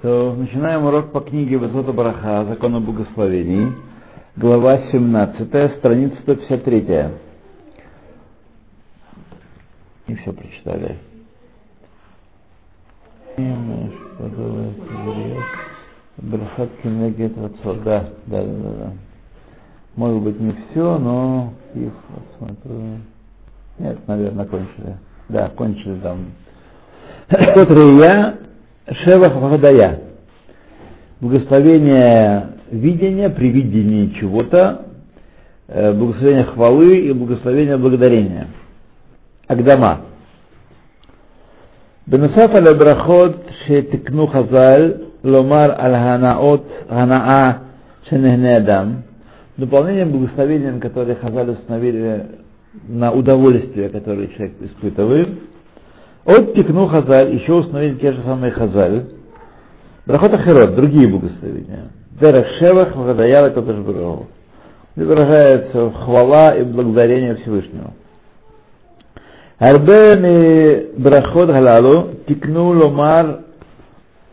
То начинаем урок по книге Высота Браха, Закон о благословении, глава 17, страница 153. И все прочитали. Брахат Кенегет Да, да, да, да. Может быть не все, но их Нет, наверное, кончили. Да, кончили там. Тот Рия Шевах Вахадая. Благословение видения, при видении чего-то, благословение хвалы и благословение благодарения. Агдама. בנוסף על הברכות שתקנו חז"ל, לומר על הנאות, הנאה שנהנה אדם, дополнением благословением, которые Хазаль установили на удовольствие, которое человек испытывает, от тикну хазаль, еще установили те же самые хазаль. Брахот Ахерот, другие благословения. Дерех Шевах, Магадаяла, Кадыш Бараху. Выражается хвала и благодарение Всевышнему. Арбе брахот галалу тикну ломар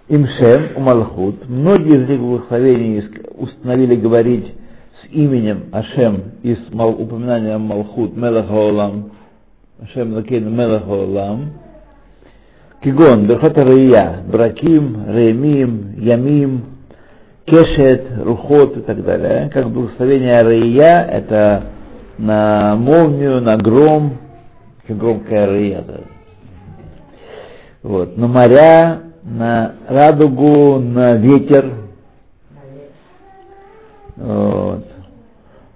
имшем умалхут. Многие из этих благословений установили говорить с именем Ашем и с упоминанием Малхут Мелахаолам. Ашем Лакейн Мелахаолам. Кигон, Берхот Рия, Браким, Ремим, Ямим, Кешет, Рухот и так далее. Как благословение Рия, это на молнию, на гром, громкая Рия. Да. Вот. На моря, на радугу, на ветер. Вот.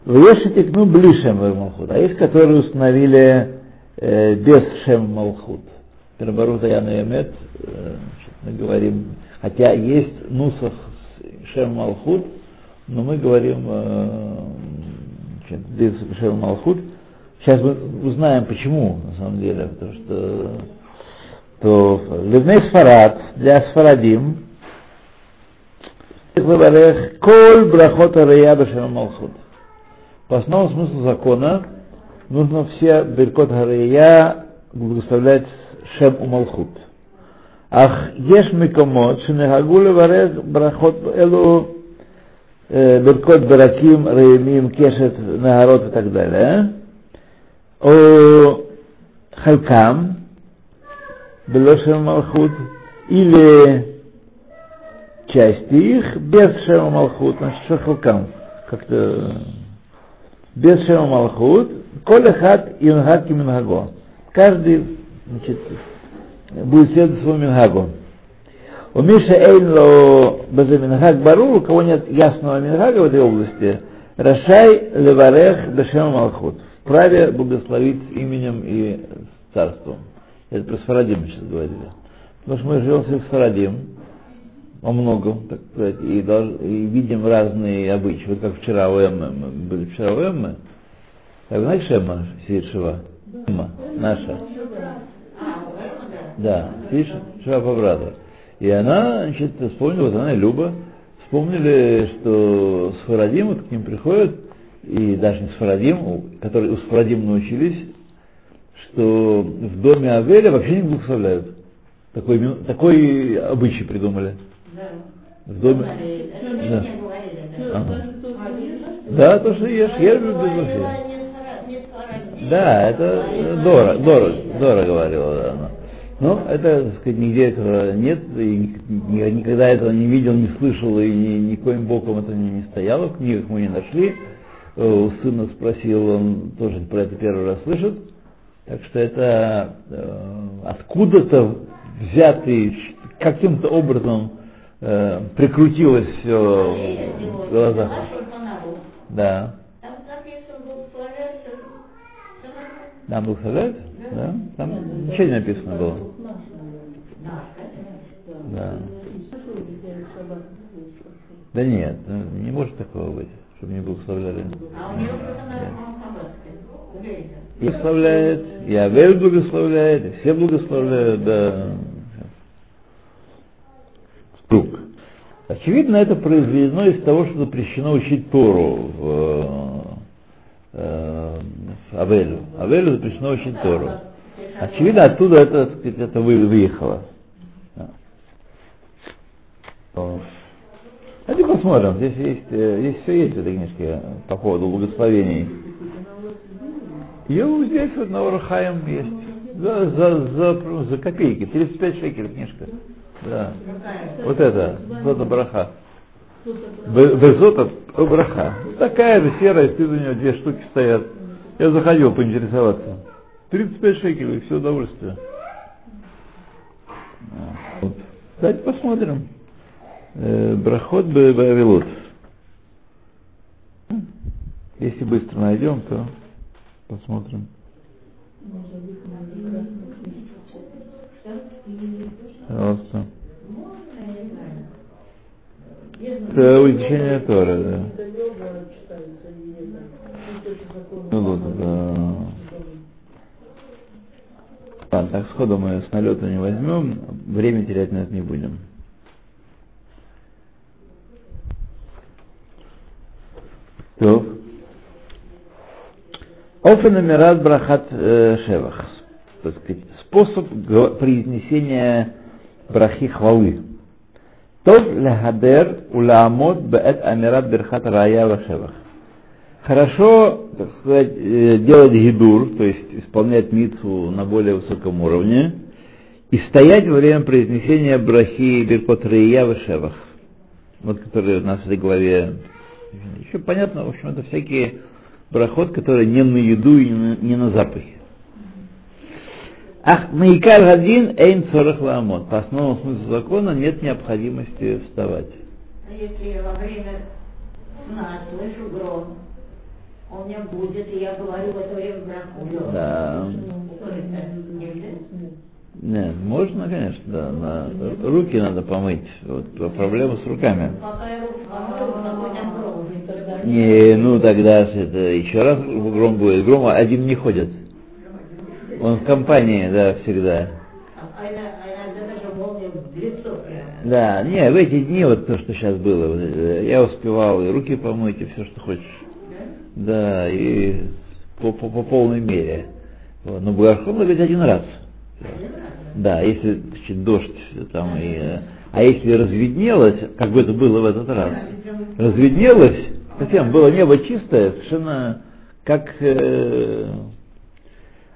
Вешите ну блишем Малхут. А есть, которые установили э, без Шем Малхут. Перебарута Яна Ямет, мы говорим, хотя есть нусах Шем Малхут, но мы говорим э, Шем Малхут. Сейчас мы узнаем почему, на самом деле, потому что то Ливней Сфарад для Сфарадим Коль брахот ария бешем малхут. По основному смыслу закона нужно все беркот ария благословлять Шем Умалхут. Ах, еш микомот, шенехагу леварез брахот элу беркот бараким, реймим, кешет, нагарот и так далее. О халькам, белошем малхут, или части их без шема малхут, значит, что халкам, как-то э, без шема малхут, колехат и нгак и. Каждый значит, будет следовать своему мингагу. У Миша Эйнло Базе Минхаг Бару, у кого нет ясного Минхага в этой области, Рашай Леварех Бешем Малхут. Вправе благословить именем и царством. Это про Сфарадим сейчас говорили. Потому что мы живем в Сфарадим, во многом, так сказать, и, долж, и видим разные обычаи. Вот как вчера у Эммы, мы были вчера у Эммы, как знаешь, Эмма? Эмма, наша. Да, видишь, Шива по брату. И она, значит, вспомнила, вот она и Люба, вспомнили, что с Фарадим вот к ним приходят, и даже не с Фарадим, которые у Сфарадим научились, что в доме Авеля вообще не благословляют. Такой, такой обычай придумали. Да. В доме. Да. Ага. Да, то, что ешь, я люблю без. Да, это Дора, Дора, Дора говорила, да, она. Но это, так сказать, нигде этого нет, и никогда этого не видел, не слышал, и ни, никоим боком это не, не стояло, в книгах мы не нашли. У сына спросил, он тоже про это первый раз слышит. Так что это э, откуда-то взятый, каким-то образом э, прикрутилось все в глазах. Да. Там благословляют? Да. Там ничего не написано было. Да. Да нет, не может такого быть, чтобы не благословляли. И благословляет, и Авель благословляет, и все благословляют, да. Стук. Очевидно, это произведено из того, что запрещено учить Тору в, э, в Авелю. Авелю запрещено учить Тору. Очевидно, оттуда это, сказать, это выехало. Давайте посмотрим. Здесь есть, э, здесь все есть в этой книжке по поводу благословений. Ее здесь вот на Урахаем есть. За, за, за, за копейки. 35 шекелей книжка. Да. Вот это. Зота Браха. Безота Браха. Такая же серая, стоит у нее две штуки стоят. Я заходил поинтересоваться. 35 шекелей, все удовольствие. Вот. Давайте посмотрим. Э, Брахот Бавилот. Если быстро найдем, то посмотрим. Пожалуйста. Это изучение Тора, да. Ну вот, да. Ладно, так сходу мы с налета не возьмем, время терять на это не будем. То. Офен Амират Брахат э, Шевах. Способ произнесения брахи хвалы. Тов лехадер уламот беэт Амират Берхат Рая Шевах. Хорошо, так сказать, э, делать гидур, то есть исполнять митцу на более высоком уровне, и стоять во время произнесения брахи Беркот Рия в Шевах, вот которые у нас в этой главе еще понятно, в общем, это всякие брахот, которые не на еду и не на, не на запахи. Ах, Маикар один эйн цорах ламот. По основному смыслу закона нет необходимости вставать. А если во время сна слышу гром, он меня будет, и я говорю в это время браху. Да. Нет, можно, конечно, да. На, руки надо помыть. Вот проблема с руками. Не, ну тогда это еще раз гром будет. Гром один не ходит. Он в компании, да, всегда. А а прямо. Да, не, в эти дни вот то, что сейчас было, я успевал и руки помыть, и все, что хочешь. Да, и по, по, по полной мере. Вот. Но Багархон говорит один раз. Да, если значит, дождь там и... А если разведнелось, как бы это было в этот раз, разведнелось, совсем было небо чистое, совершенно как... э,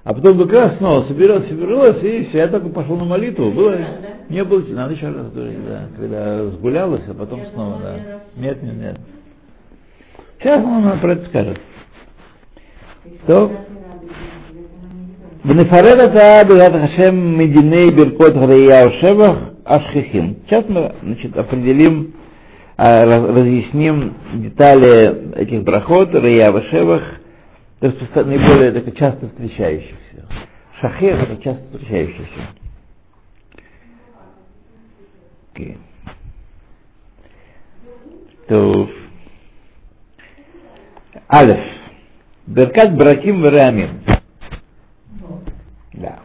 а потом как раз снова собиралось, собиралось, и все, я только пошел на молитву, было, не было, надо еще раз, да, когда разгулялось, а потом снова, да. Нет, нет, нет. Сейчас он нам про это скажет. То Бенефарет это Бедат Хашем Мединей Биркот Грея Ошевах Ашхихим. Сейчас мы значит, определим, разъясним детали этих брахот, Рея Ошевах, наиболее так, часто встречающихся. Шахех это часто встречающийся. Okay. То Алиф. Беркат Браким Верамим. Да.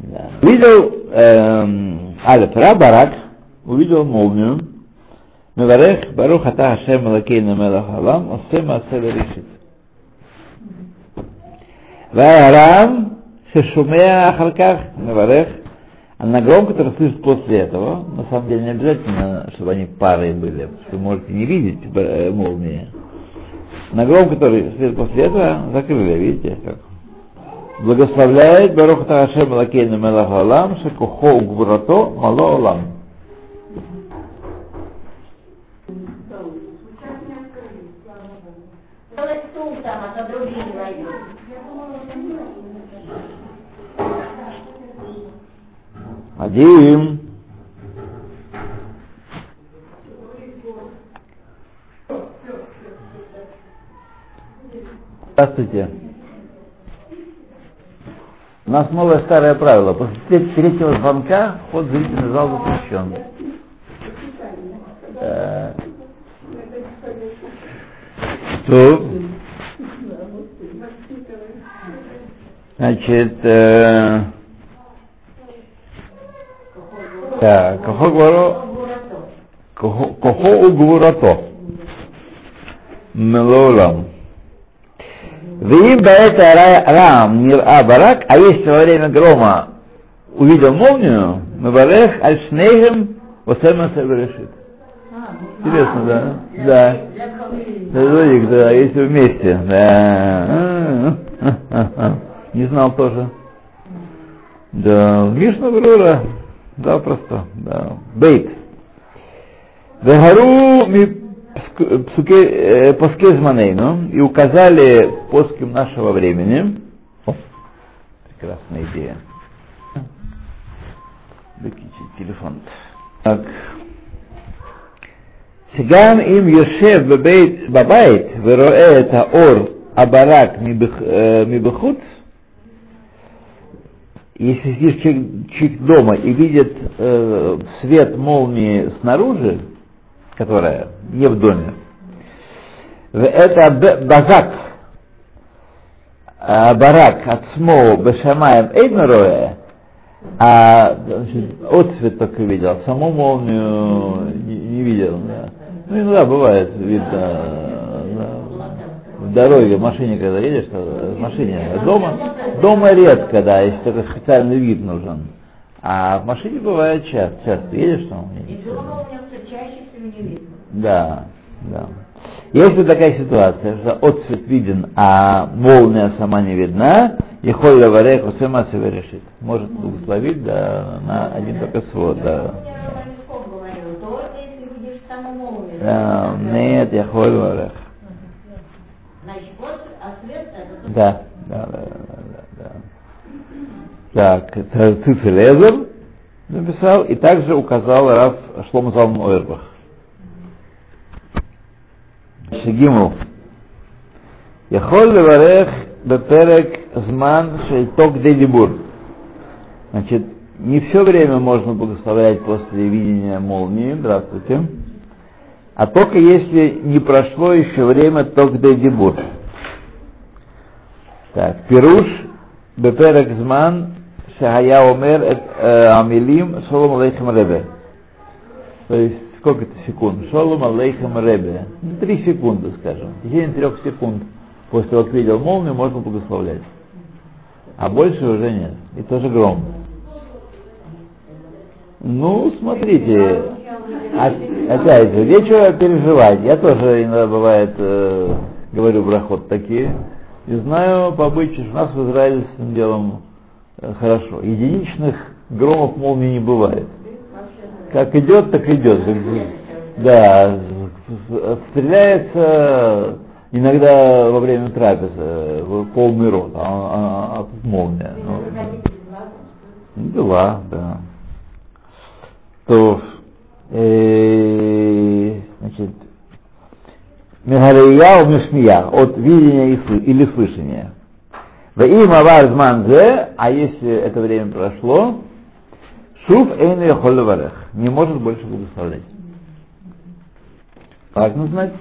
Да. Увидел эм, Алиф Рабарак, увидел молнию. Меварех Барух Ата Хашем Лакейна Мелах Алам, Осем Асе Решит. Ваарам Шешумея Ахарках Меварех. А на гром, который слышит после этого, на самом деле не обязательно, чтобы они парой были, вы можете не видеть э, молнии. На гром, который слышит после этого, закрыли, видите, как благословляет Барух Тарашем Лакейна Мелах Алам, Шекухо Угвурато Мало. Делай стул там, а то другие не войдут. Один. Здравствуйте. У нас новое старое правило. После тре- третьего звонка вход в зрительный зал запрещен. Э, То, значит, э, так, кого говорю? Кохо угвурато. Мелолам. Баэта рам нира барак, а если во время грома увидел молнию, мебарех аль шнейхем Осема решит. Интересно, да? Да. Кого? Логик, да, если вместе. Да. Не знал тоже. Да, Мишна Брура. Да, просто. Да. Бейт. Вегару ми пск- псуке- э, паске зманейну и указали поским нашего времени. О, прекрасная идея. Выключить телефон. Так. שגם אם יושב בבית, בבית ורואה את האור הברק מבח, אה, מבחוץ, если сидишь человек, человек дома и видит э, свет молнии снаружи, которая не в доме, это базак, а барак от смо бешамаем эйднароэ, а отцвет только видел, саму молнию не, не видел. Да. Ну иногда бывает, видно, да, в дороге, в машине, когда едешь, в машине, а дома, дома редко, да, если только специальный вид нужен. А в машине бывает часто, часто едешь там. И дома у меня все чаще всего не видно. Да, да. Если такая ситуация, что отцвет виден, а молния сама не видна, и холля вареху сама себя решит. Может благословить да, на один только свод. Да. Да, нет, я холь варех. А Да, да, да, да, да. Так, Цицелезер написал, и также указал Раф Шлома Залм Ойрбах. Шигиму. Яхоль леварех беперек зман шейток Дедибур. Значит, не все время можно благословлять после видения молнии. Здравствуйте. А только если не прошло еще время ток дедибур. Так, пируш, беперек зман, шахая омер амилим шолом алейхем ребе. То есть, сколько это секунд? Шолом алейхем ребе. Три секунды, скажем. В течение трех секунд после того, как видел молнию, можно благословлять. А больше уже нет. И тоже гром. Ну, смотрите, о- опять же, нечего переживать. Я тоже иногда бывает э, говорю брахот такие. И знаю по обычаю, у нас в Израиле с этим делом хорошо. Единичных громов молнии не бывает. Как идет, так идет. Да, стреляется иногда во время трапезы в полный рот, а, а- а тут молния. Ну, дела, да. То, э, значит, Мегария у Мишмия, от видения или слышания. Им авар зманзе, а если это время прошло, шуф эйн варех, не может больше благословлять. Важно знать.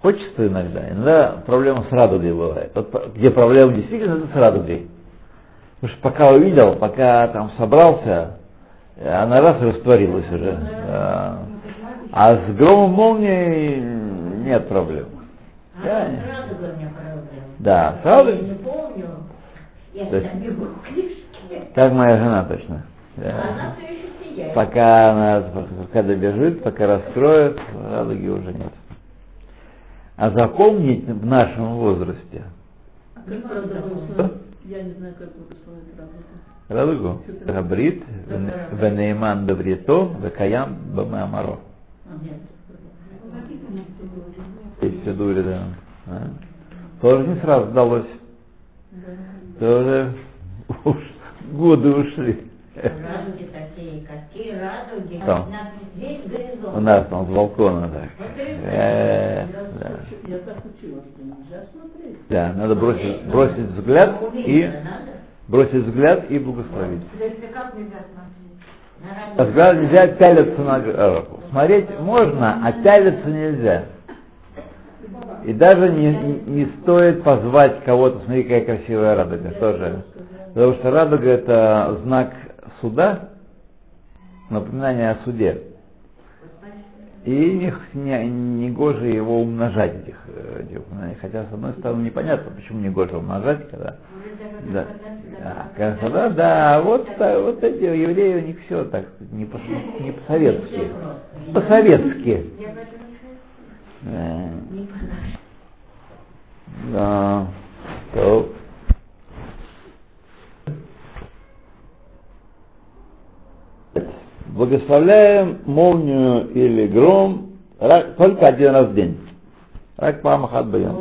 Хочется иногда. Иногда проблема с радугой бывает. Вот где проблема действительно это с радугой. Потому что пока увидел, пока там собрался, она раз растворилась уже. Да. А с громом молнии нет проблем. А Да. Да, Я сразу. не помню. Я То есть-. Как моя жена точно. А Да. она все еще сияет. Пока она, пока добежит, пока раскроет, радуги уже нет. А запомнить в нашем возрасте Как правда Что? благословить? Я не знаю, как благословить радугу. радугу, Габрит, Венейман Добрито, Векаям Бамамаро. Нет. Есть все дури, да. А? Тоже не сразу сдалось. Тоже уж годы ушли. Радуги такие, какие радуги. Что? На весь горизонт. У нас там с балкона так. Э, Я, да. так- я так учила, что нельзя смотреть. Да, надо бросить, бросить взгляд и бросить взгляд и благословить. как нельзя смотреть? На А. Взгляд нельзя пялиться на руку. Смотреть можно, а пялиться нельзя. И даже не, не- стоит позвать кого-то, смотри, какая красивая радуга тоже. Потому что радуга это знак суда, напоминание о суде. И не, не, не гоже его умножать, этих, этих упоминаний. Хотя, с одной стороны, непонятно, почему не гоже умножать, когда... Да, да, когда, да, вот, вот эти евреи, у них все так, не по-советски. По-советски. Да. Да. То. Благословляем молнию или гром только один раз в день. Рак памахат баям.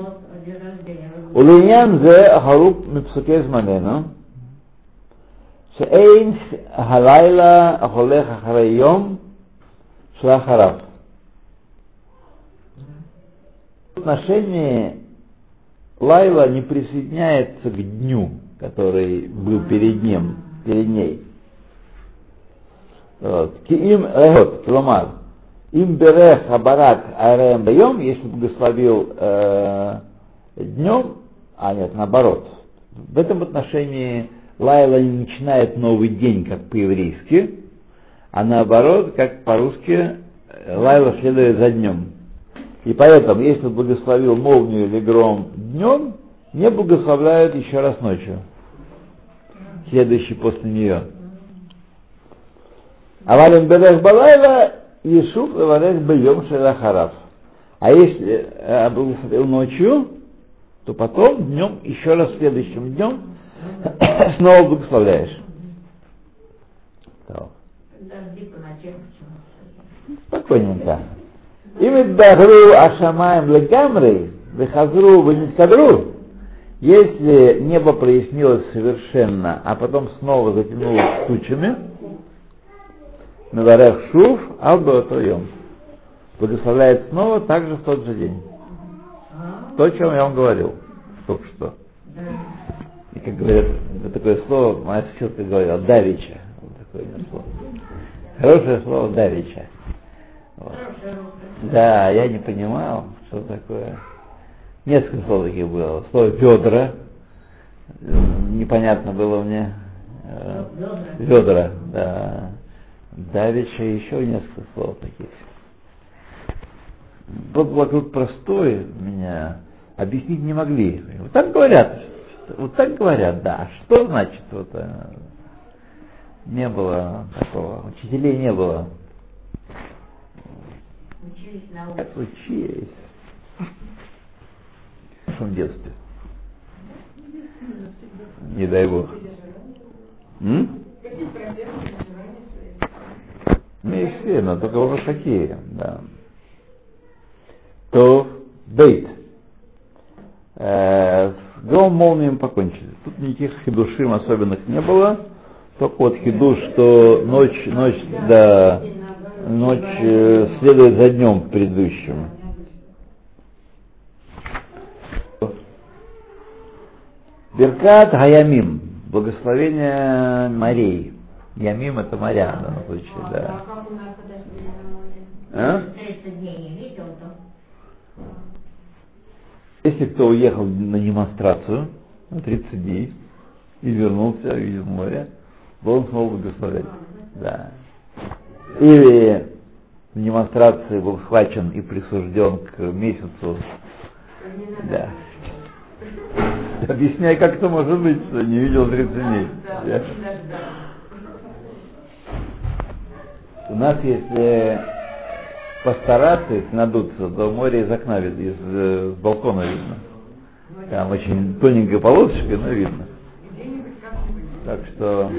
ולעניין זה החלוק מפסוקי זמננו, שאין הלילה החולך אחרי יום שלאחריו. Отношение Лайла не присоединяется к дню, который был перед ним, перед ней. Вот. Им, вот, Ломар, им берех абарак арем даем, если благословил э, днем, а нет, наоборот. В этом отношении Лайла не начинает новый день, как по-еврейски, а наоборот, как по-русски, Лайла следует за днем. И поэтому, если благословил молнию или гром днем, не благословляют еще раз ночью, следующий после нее. А валим бедех балайла, Ешуф валех бьем шелахарав. А если э, благословил ночью, то потом днем, еще раз следующим днем, снова благословляешь. Спокойненько. Им идбахру ашамаем легамрей, вехазру венискадру. Если небо прояснилось совершенно, а потом снова затянулось тучами, Наварех шуф албаотоем. Благословляет снова также в тот же день. То, о чем я вам говорил только что. И как говорят, это такое слово, моя соседка говорила, давича. Вот такое слово. Хорошее слово давича. Вот. Да, я не понимал, что такое. Несколько слов таких было. Слово ведра. Непонятно было мне. Ведра, да. Давича еще несколько слов таких. Тот вокруг простой меня объяснить не могли. Вот так говорят. Вот так говорят, да. Что значит вот не было такого, учителей не было. Учились на улице. Учились? В детстве? Не дай бог. М? Ну и все, но только вот такие, да. То бейт. Э, с гром молнием покончили. Тут никаких хидушим особенных не было. Только вот хидуш, что ночь, ночь, да, ночь э, следует за днем предыдущим. Беркат Хаямим, благословение морей. Ямим это моря в данном случае, да. А? Если кто уехал на демонстрацию на 30 дней и вернулся, видел море, должен снова благословлять. Да. Или в демонстрации был схвачен и присужден к месяцу. Да. Объясняй, как это может быть, что не видел 30 дней. Да. У нас, если постараться, если надуться, то море из окна видно, из э, балкона видно. Там очень тоненькая полосочка, но видно. Так что...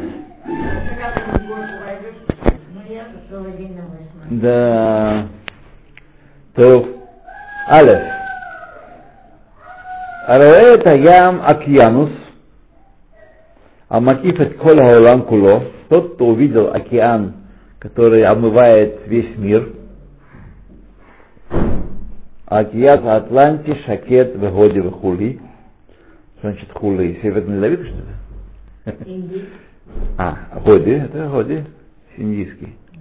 Да. То Алеф. Араэт Аям Акьянус, Амакиф эт Кол Хаулам Куло, тот, кто увидел океан, который омывает весь мир, Акият Атланти, Шакет, Вегоди, Вехули. Что значит хули? Северный Давид, что ли? А, Годи, это Годи, индийский. Да.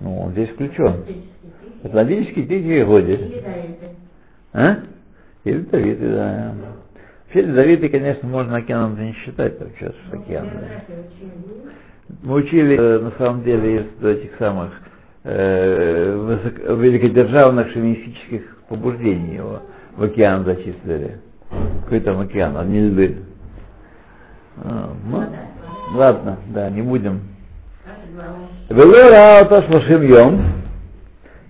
Ну, он здесь включен. Атлантический тихий Годи. А? Или Давид, да. Вообще Давиды, конечно, можно океаном не считать, так сейчас океан. Да. Мы учили, э, на самом деле, из этих самых э, высоко, великодержавных шовинистических побуждений его в океан зачислили. Какой там океан, одни льды. А, ну, ладно, да, не будем.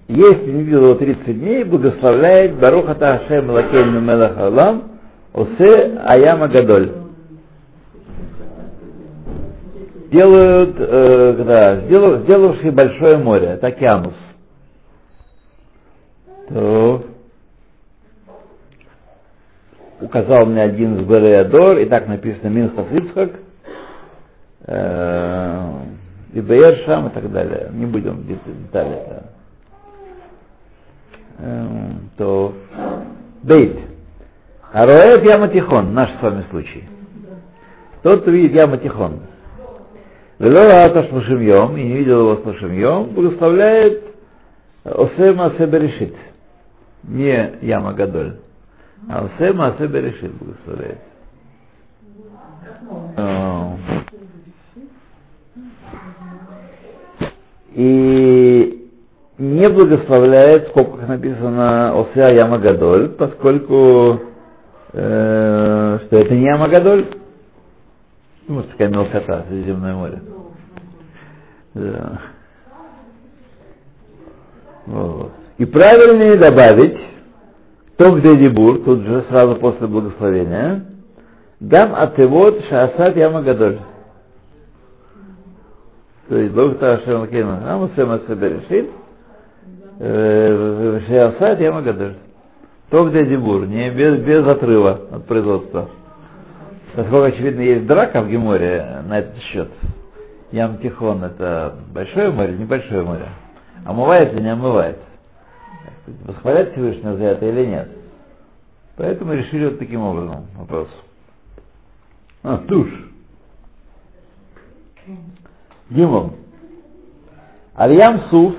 Если не видел его 30 дней, благословляет Барухата Ашем Лакейну Мелах Алам Осе Аяма Гадоль. Делают, э, да, сделав, сделавший большое море, это океанус. То указал мне один из Береадор, и так написано Минхас Ицхак, э, и Шам и так далее. Не будем детали. Да. Э, то Бейт. Ароэт Яматихон, наш с вами случай. Тот, кто видит Яматихон. Велора Шлушимьем, и не видел его Шлушимьем, благословляет Осема Себерешит. Не Яма Гадоль. А Осема Себерешит благословляет. И не благословляет, скобках написано Осеа Яма Гадоль, поскольку э, что это не Яма Гадоль, ну, вот такая мелкота, Средиземное море. Да. Вот. И правильнее добавить то, где Дебур, тут же сразу после благословения, дам атевод шаасат яма гадоль. То есть Бог Ташем Лакейна, Амусем Асаберешит, шаасат яма гадоль. То, где Дебур, не без, без отрыва от производства. Поскольку, очевидно, есть драка в Геморе на этот счет. Ям Тихон это большое море, небольшое море. Омывает или не омывает? Восхвалять Всевышнего за это или нет? Поэтому решили вот таким образом вопрос. А, туш. Гимом. Альям Суф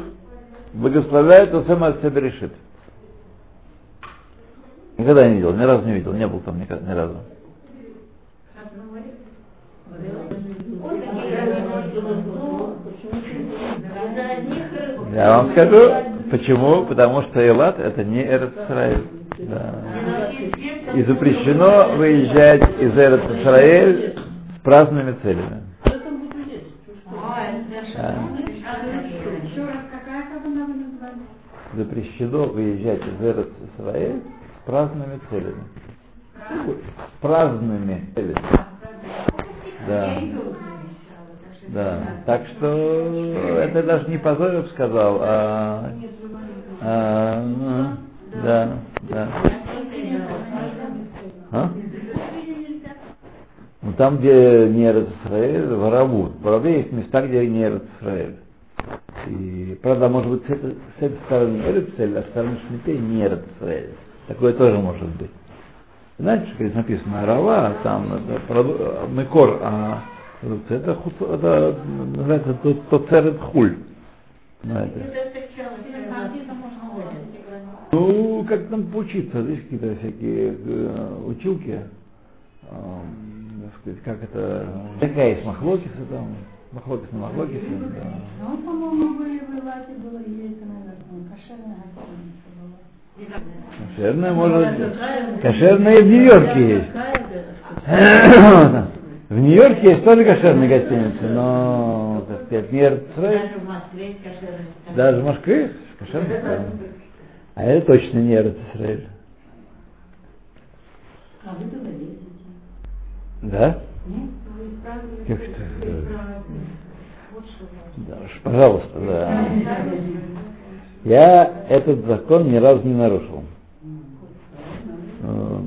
благословляет от себя решит. Никогда не видел, ни разу не видел, не был там ни, ни разу. Я вам скажу, почему? Потому что Элат это не Эрцраэль. Да. И запрещено выезжать из Эрцраэль с праздными целями. Да. Запрещено выезжать из Эрцраэль с праздными целями. С праздными целями. Да. Да. Так что это даже не Позоров сказал, а, а ну, да, да. А? Там, где не Израиль, воровут. В ворове есть места, где не Израиль. И, правда, может быть, с этой, с этой стороны Эрцель, а с стороны Шмитей не Израиль. Такое тоже может быть. Знаете, что здесь написано Арава, там это, Мекор, а это, это называется Тоцерет Хуль. Знаете. Ну, как там поучиться, здесь какие-то всякие э, училки, э, сказать, как это, такая есть махлокисы там, махлокис на махлокисе. Да. Ну, по-моему, были в Илате было, есть, наверное, кошерная гостиница была. Кошерная, может, кошерная в Нью-Йорке есть. В Нью-Йорке есть тоже кошерные гостиницы, но, так сказать, не Даже в Москве есть кошерные. Даже в Москве кошерные. А это точно не Израиль. А вы туда ездите? Да? Нет? Значит. Да, уж, пожалуйста, да. Я этот закон ни разу не нарушил. Вот.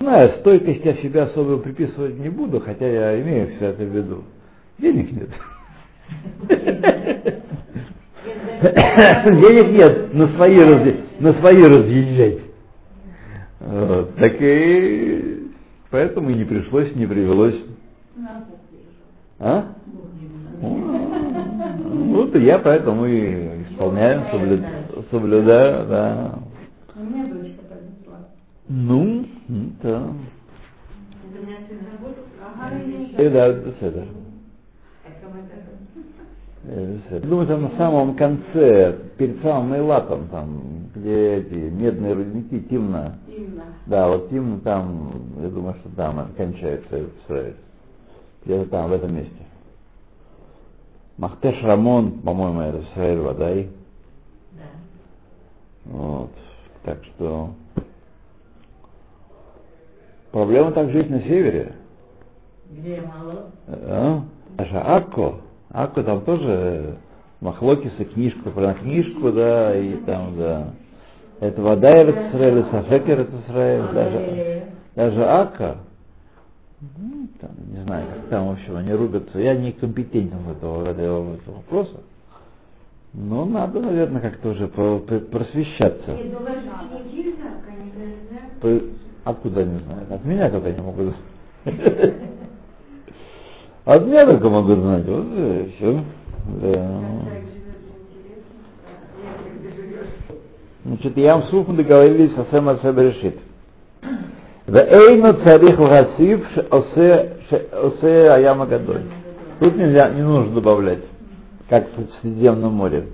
Знаю, стойкость я себе особо приписывать не буду, хотя я имею все это в виду. Денег нет. Денег нет на свои, раз, на свои разъезжать. Вот, так и поэтому и не пришлось, не привелось. А? Ну, вот я поэтому и исполняю, соблю, соблюдаю, да. У меня дочка поднесла. Ну, да. Это у меня сын работал. Ага, и И да, это это. Э, Думаю, там на самом конце, перед самым Эйлатом, там, где эти медные рудники, Тимна. Именно. Да, вот Тимна там, я думаю, что там кончается Израиль. Где-то там, в этом месте. Махтеш Рамон, по-моему, это Израиль Вадай. Да. Вот. Так что проблема также есть на севере. Где мало? А? Акко. Акко там тоже Махлокиса, книжку про книжку, да, и там, да. Это вода Израиль, Сафек Израиль, даже, даже Акка. Ну, там, не знаю, как там, в общем, они рубятся. Я не компетентен в этого, в этого, вопроса. Но надо, наверное, как-то уже просвещаться. Конечно, По- Откуда они знают? От меня только не могут знать. От меня только могут знать. Вот все. Да. Так живет интересно. Я где живешь. Значит, Ям Суф мы договорились о Сэм Асебе решит. Вейну царих лгасив осе аяма гадоль. Тут нельзя, не нужно добавлять, как в Средиземном море.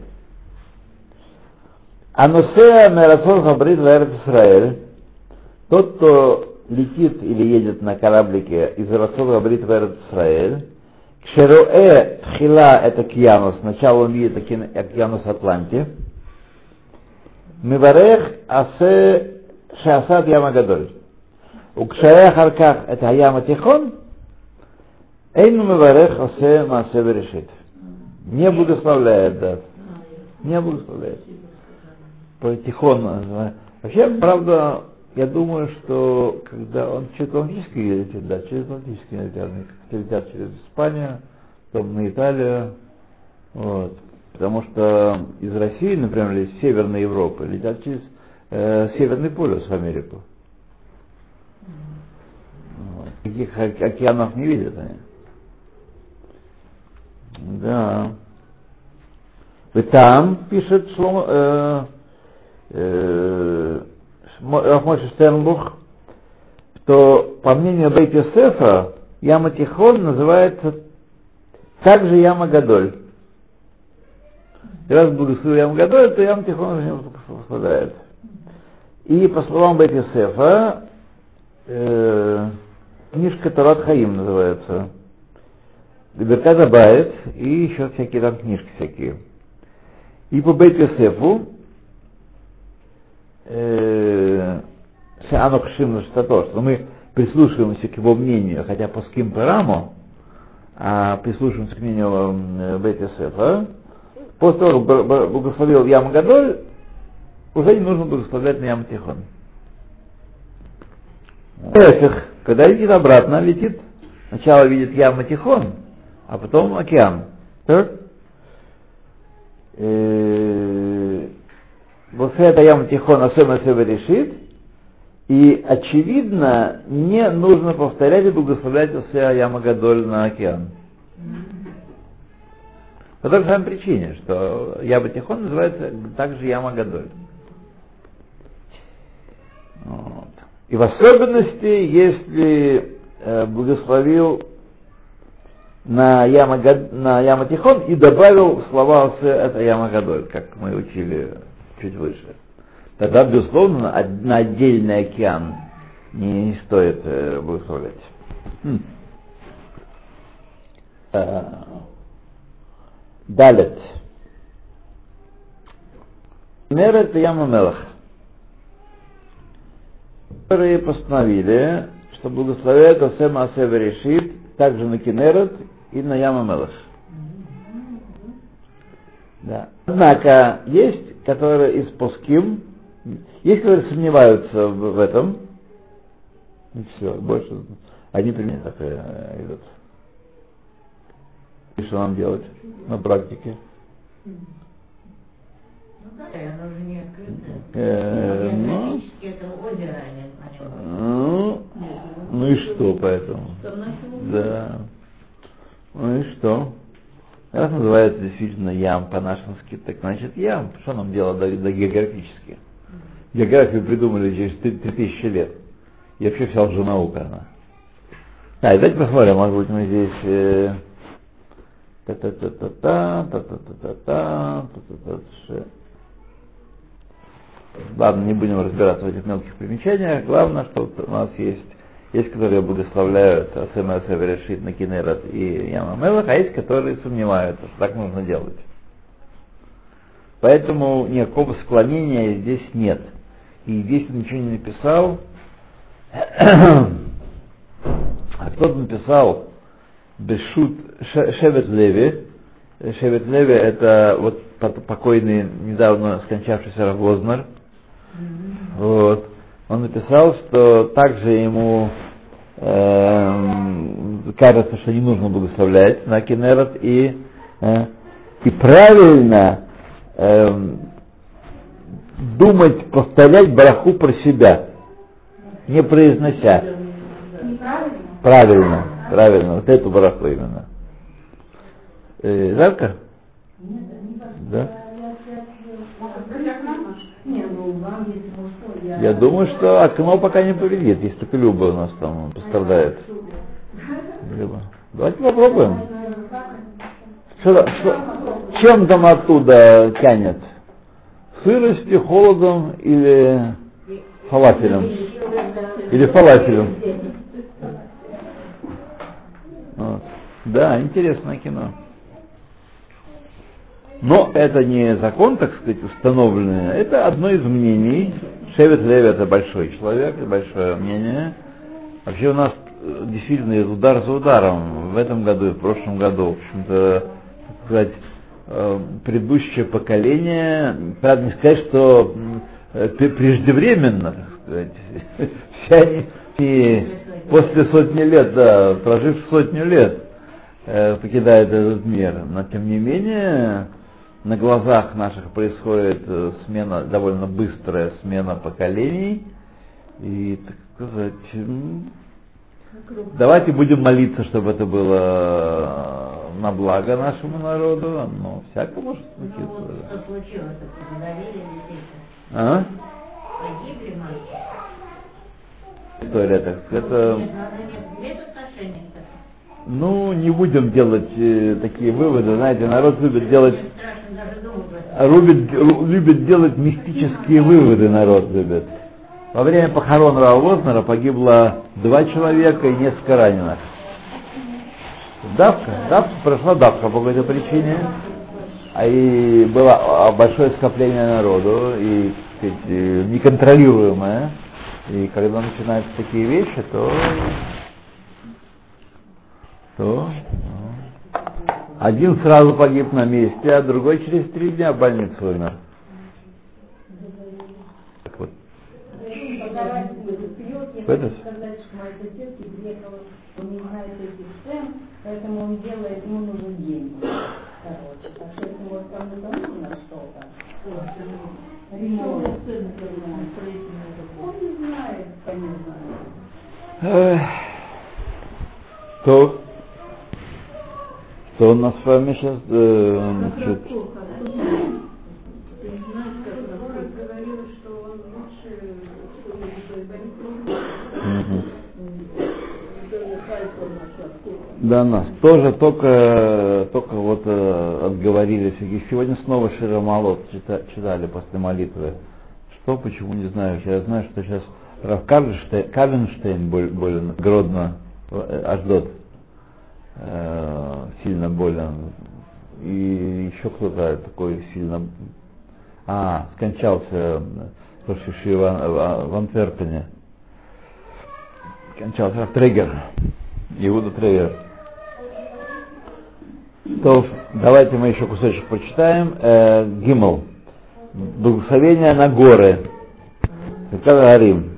Аносе Мерасол Хабрид Лерет Исраэль, тот, кто летит или едет на кораблике из Расол Хабрид Лерет Исраэль, Кшеруэ Тхила это Кьянус, сначала он видит океанус Атланти, Миварех Асе Шасад Яма Гадоль. укшая Харках это Яма Тихон, Эйну Миварех Асе Масе Берешит. Не благословляет, да. Не благословляет. Тихон. Вообще, правда, я думаю, что когда он через Атлантический летит, да, через Атлантический летят, летят через Испанию, потом на Италию, вот. Потому что из России, например, или из Северной Европы летят через э, Северный полюс в Америку. Вот. Таких ок- океанов не видят они. Да. И там пишет Шломо, э, э, Штернбух, что по мнению Бейт Йосефа, Яма Тихон называется также Яма Гадоль. И раз благословил Яма Гадоль, то Яма Тихон уже не попадает. И по словам Бейт Йосефа, э, книжка Тарат Хаим называется. Беркат Абайт и еще всякие там книжки всякие. И по Бейт Йосефу э, Хшим Штато, что мы прислушиваемся к его мнению, хотя по ским Параму, а прислушиваемся к мнению э, Бейт Йосефа, после того, как благословил Ям Гадоль, уже не нужно благословлять на Ям Тихон. Когда летит обратно, летит, сначала видит Ям Тихон, а потом океан. Так? Э, это Ям Тихон особенно себя решит, и очевидно, не нужно повторять и благословлять Осеа Яма Гадоль на океан. По той же самой причине, что Яма Тихон называется также Яма Гадоль. Вот. И в особенности, если э, благословил на Яма, на Яма Тихон и добавил слова это Яма Гадоль, как мы учили чуть выше. Тогда, безусловно, на отдельный океан не стоит э, благословлять. Хм. Э, Далит. Мер это Яма Мелах. Которые постановили, что благословляют Асема Асева решит также на Кинерет и на Яма Мелах. Да. Однако есть, которые из Поским, есть, которые сомневаются в, в этом, и все, больше они примерно так э, идут. И что нам делать на практике? Ну да, и оно же не открытое. Э, ну, Географически это озеро, а ну, ну и что поэтому? Да. Ну и что? Раз называется действительно ям по-нашенски, так значит ям. Что нам делать до, до географически? Географию придумали через три- три тысячи лет. И вообще вся лженаука она. Да, и давайте посмотрим, может быть мы здесь э, Та-та-та-та-та, та-та-та-та-та, та-та-та-та. Ладно, не будем разбираться в этих мелких примечаниях. Главное, что у нас есть, есть, которые благословляют СМС решит на Кинерат и Яма Мелах, а есть, которые сомневаются, что так нужно делать. Поэтому никакого склонения здесь нет. И здесь ничего не написал. а кто-то написал Бешут Шевет Леви. Шевет Леви это вот покойный, недавно скончавшийся Равознер. Вот. Он написал, что также ему э, кажется, что не нужно благословлять на Кенерот и, э, и правильно э, думать, повторять браху про себя, не произнося. Правильно, правильно, вот эту браху именно. Э, жарко? Нет, не. Да? Я думаю, что окно пока не повредит, если только Люба у нас там пострадает. Люба. Давайте попробуем. Что, что, чем там оттуда тянет? Сыростью, холодом или фалафелем? Или фалафелем? Вот. Да, интересное кино. Но это не закон, так сказать, установленный, это одно из мнений. Шевет Леви это большой человек, большое мнение. Вообще у нас э, действительно удар за ударом в этом году и в прошлом году. В общем-то, так сказать, э, предыдущее поколение, правда не сказать, что э, пре- преждевременно, так сказать, все они после сотни лет, да, прожив сотню лет, э, покидает этот мир. Но тем не менее, на глазах наших происходит э, смена, довольно быстрая смена поколений. И, так сказать, давайте будем молиться, чтобы это было э, на благо нашему народу, но всяко может Ну вот случиться. что случилось. А? Погибли мальчики. История, так сказать, это, ну, не будем делать э, такие выводы, знаете, народ любит делать ру- любит делать мистические выводы народ любит. Во время похорон Рава Вознера погибло два человека и несколько раненых. Давка, давка, прошла давка по какой-то причине, а и было большое скопление народу, и сказать, э, неконтролируемое. И когда начинаются такие вещи, то, то ну, один сразу погиб на месте, а другой через три дня в больницу умер. Так вот. Что не цен, поэтому он делает, ему нужен день. Короче, так что если может кому-то нужно что-то, ремонт. Он не знает, конечно. То, что у нас с вами сейчас, э, значит. Да, нас тоже только, только вот э, отговорились. И сегодня снова Широмалот чита- читали после молитвы. Что, почему, не знаю. Я знаю, что сейчас Раф Кавенштейн, Кавенштейн боль- болен, Гродно, э, Аждот, э, сильно болен. И еще кто-то такой сильно... А, скончался Рошиши в, Ан- в Антверпене. Скончался Раф Трегер. Иуда Тревер. То, давайте мы еще кусочек прочитаем. Э, Гимл. Благословение на горы. Говорим.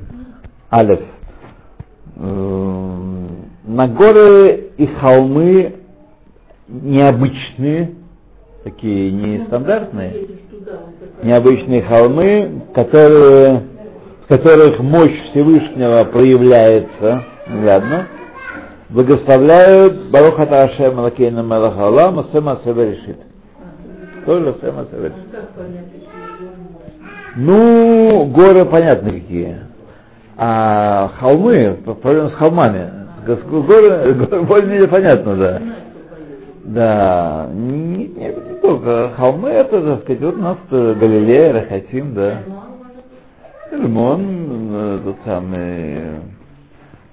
Алеф. Э, На горы и холмы необычные, такие нестандартные, необычные холмы, которые, в которых мощь Всевышнего проявляется, наглядно, благословляют Баруха Ташем Лакейна Мелах Алам, Асема решит. Тоже Асема решит. Ну, горы понятно какие. А холмы, проблема с холмами. Горы, горы более-менее понятно, да. Да, не, не, не только холмы, это, так сказать, вот у нас Галилея, Рахатим, да. Лимон, э, тот самый,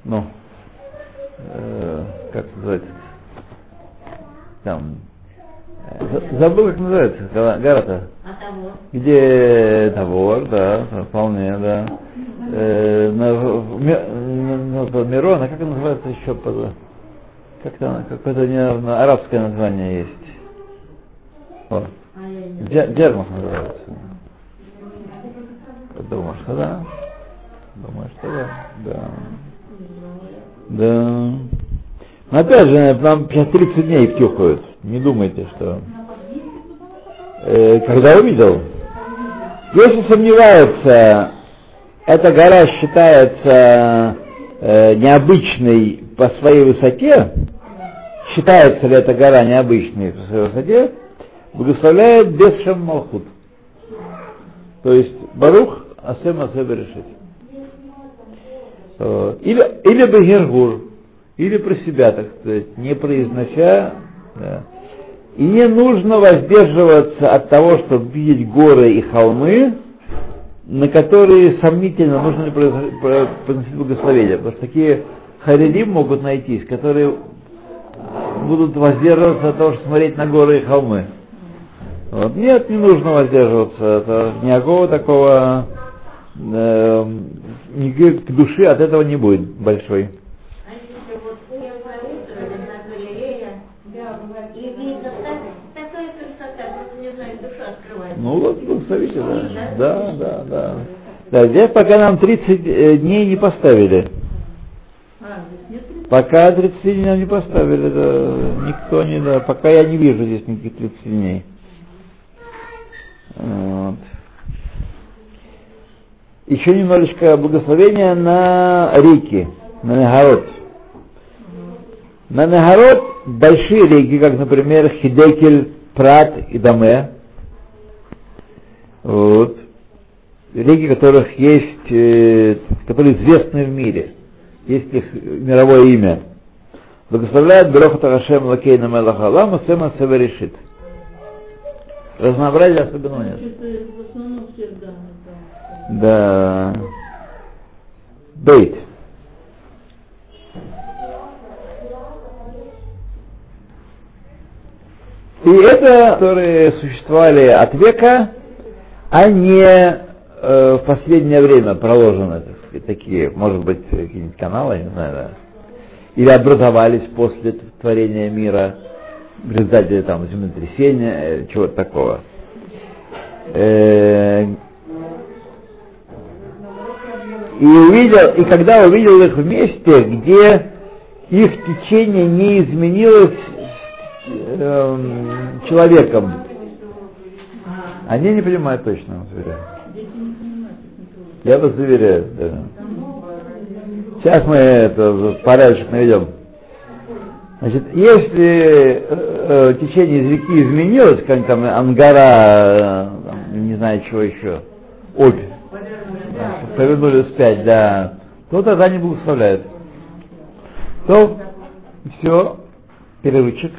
ну, э, как называется, там, э, забыл, как называется, гора-то. Где Тавор, да, вполне, да. Э, на, в, на, на, Мирона, как она называется еще? Как-то какое-то не, арабское название есть. Вот. Джермах называется. Думаешь, что да? Думаешь, что да? Да. Да. Но опять же, нам сейчас 30 дней втюхают. Не думайте, что... Э, когда увидел? Если сомневается, эта гора считается э, необычной по своей высоте, считается ли эта гора необычной по своей высоте, благословляет без Шаммалхут. То есть Барух Асем Асем решит. Или, или Бегергур, или про себя, так сказать, не произнося. Да. И не нужно воздерживаться от того, чтобы видеть горы и холмы, на которые сомнительно нужно произносить благословение. Потому что такие харидим могут найтись, которые будут воздерживаться от того, чтобы смотреть на горы и холмы. Вот. Нет, не нужно воздерживаться. Это никакого такого э, никакой души от этого не будет большой. Ну вот, благословите, да. Да, да, да. Да, здесь пока нам 30 э, дней не поставили. А, здесь нет принципа? Пока 30 дней нам не поставили, да, никто не, да, пока я не вижу здесь никаких 30 дней. Вот. Еще немножечко благословения на реки, на Нагород. На Нагород большие реки, как, например, Хидекель, Прат и Даме. Вот. Реки, которых есть, э, которые известны в мире. Есть их мировое имя. Благословляет Бероха Тарашем Лакейна Мелахалам, Сема Сева решит. Разнообразия особенно нет. Да. Бейт. И это, которые существовали от века, а не э, в последнее время так сказать, такие, может быть, какие-нибудь каналы, не знаю, да. или образовались после творения мира в результате там землетрясения, э, чего-то такого. Э, и увидел, и когда увидел их вместе, где их течение не изменилось эм, человеком, они не понимают точно, вас заверяю. Дети не понимают, это не Я вас заверяю, да. Сейчас мы это порядочек наведем. Значит, если э, э, течение из реки изменилось, как там Ангара, э, там, не знаю чего еще, Обь, повернули вспять, да, то тогда не благословляют. То все, перерывчик.